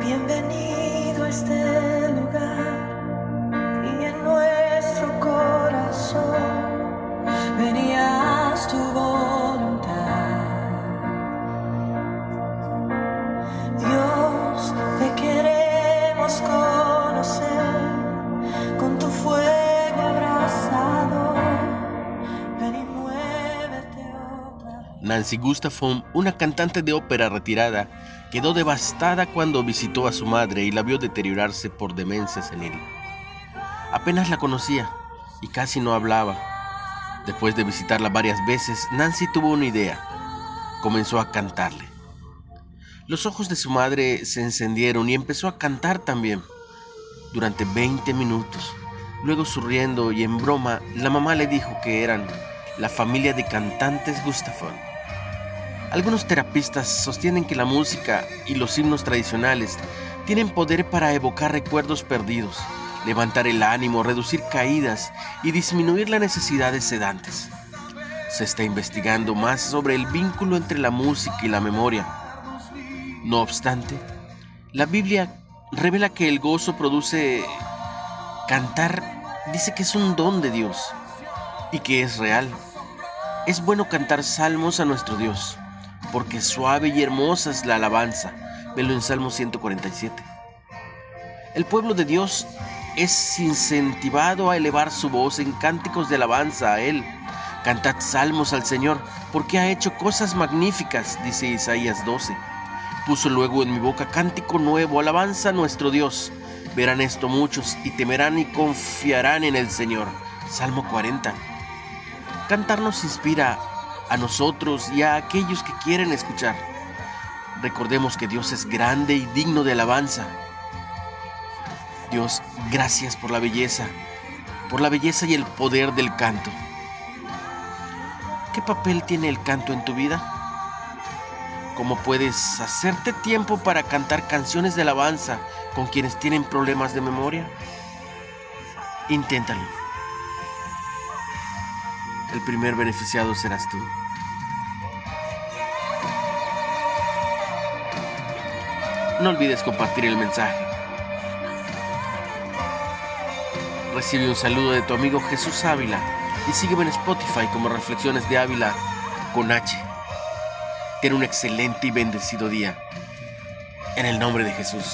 Bienvenido a este lugar Nancy Gustafson, una cantante de ópera retirada, quedó devastada cuando visitó a su madre y la vio deteriorarse por demencia senil. Apenas la conocía y casi no hablaba. Después de visitarla varias veces, Nancy tuvo una idea. Comenzó a cantarle. Los ojos de su madre se encendieron y empezó a cantar también. Durante 20 minutos. Luego, sonriendo y en broma, la mamá le dijo que eran la familia de cantantes Gustafson. Algunos terapistas sostienen que la música y los himnos tradicionales tienen poder para evocar recuerdos perdidos, levantar el ánimo, reducir caídas y disminuir la necesidad de sedantes. Se está investigando más sobre el vínculo entre la música y la memoria. No obstante, la Biblia revela que el gozo produce cantar, dice que es un don de Dios y que es real. Es bueno cantar salmos a nuestro Dios porque suave y hermosa es la alabanza. Velo en Salmo 147. El pueblo de Dios es incentivado a elevar su voz en cánticos de alabanza a Él. Cantad salmos al Señor, porque ha hecho cosas magníficas, dice Isaías 12. Puso luego en mi boca cántico nuevo, alabanza a nuestro Dios. Verán esto muchos y temerán y confiarán en el Señor. Salmo 40. Cantar nos inspira a nosotros y a aquellos que quieren escuchar. Recordemos que Dios es grande y digno de alabanza. Dios, gracias por la belleza, por la belleza y el poder del canto. ¿Qué papel tiene el canto en tu vida? ¿Cómo puedes hacerte tiempo para cantar canciones de alabanza con quienes tienen problemas de memoria? Inténtalo. El primer beneficiado serás tú. No olvides compartir el mensaje. Recibe un saludo de tu amigo Jesús Ávila y sígueme en Spotify como Reflexiones de Ávila con H. Ten un excelente y bendecido día. En el nombre de Jesús.